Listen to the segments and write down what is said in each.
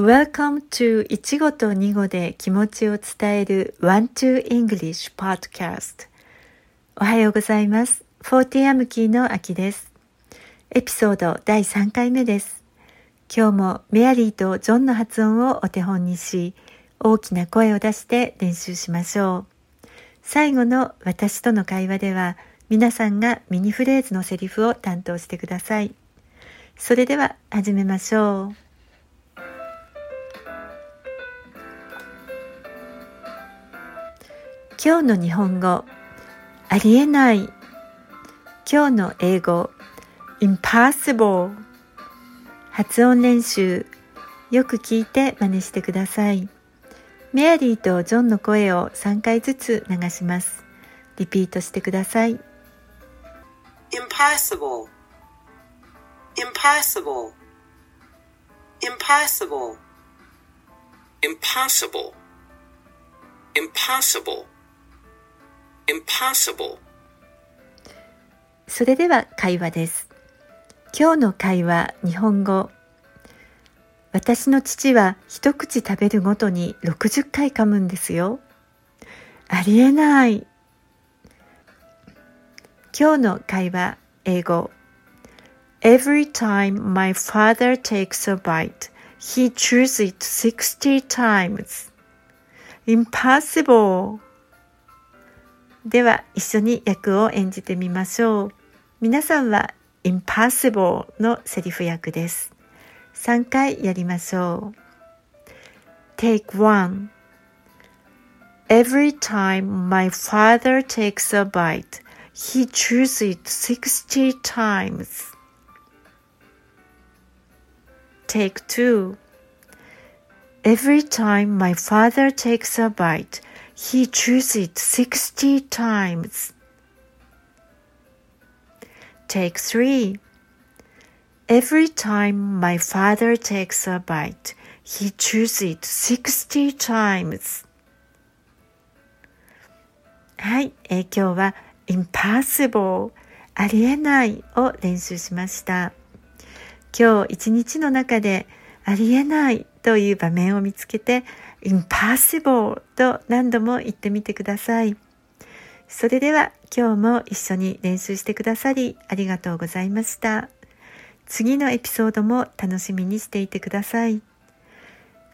Welcome to いちごとにごで気持ちを伝える One to English Podcast おはようございます。40アムキーの秋です。エピソード第3回目です。今日もメアリーとジョンの発音をお手本にし、大きな声を出して練習しましょう。最後の私との会話では、皆さんがミニフレーズのセリフを担当してください。それでは始めましょう。今日の日本語ありえない。今日の英語 impossible 発音練習よく聞いて真似してください。メアリーとジョンの声を3回ずつ流します。リピートしてください。Impossible. Impossible. Impossible. Impossible. Impossible impossible それでは会話です今日の会話日本語私の父は一口食べるごとに60回噛むんですよありえない今日の会話英語 Every time my father takes a bite, he chews it 60 times. Impossible! では一緒に役を演じてみましょう。皆さんは impossible のセリフ役です。3回やりましょう。Take one Every time my father takes a bite, he chews it 60 times. Take two Every time my father takes a bite, He chews it 60 times. Take three. Every time my father takes a bite, he chews it 60 times. はい、えー、今日は impossible ありえないを練習しました。今日一日の中でありえないという場面を見つけて impossible と何度も言ってみてください。それでは今日も一緒に練習してくださりありがとうございました。次のエピソードも楽しみにしていてください。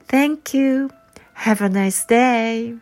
Thank you. Have a nice day.